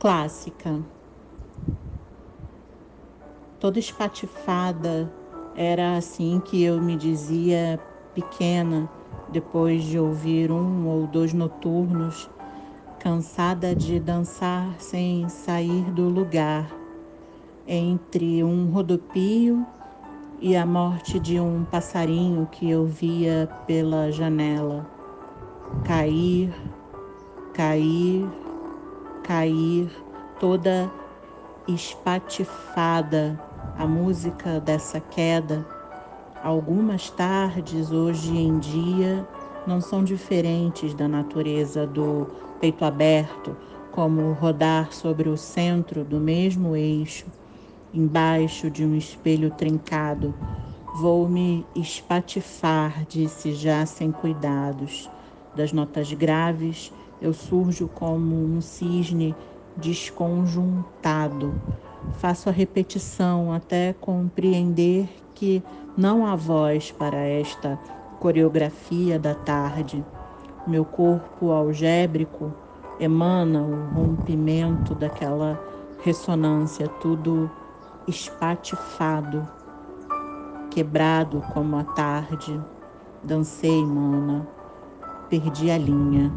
clássica. Toda espatifada, era assim que eu me dizia pequena, depois de ouvir um ou dois noturnos, cansada de dançar sem sair do lugar, entre um rodopio e a morte de um passarinho que eu via pela janela. Cair, cair, cair, toda espatifada a música dessa queda. Algumas tardes, hoje em dia, não são diferentes da natureza do peito aberto, como rodar sobre o centro do mesmo eixo, embaixo de um espelho trincado. Vou me espatifar, disse já sem cuidados. Das notas graves, eu surjo como um cisne desconjuntado. Faço a repetição até compreender que não há voz para esta coreografia da tarde. Meu corpo algébrico emana o rompimento daquela ressonância, tudo espatifado, quebrado como a tarde. Dancei, mana, perdi a linha.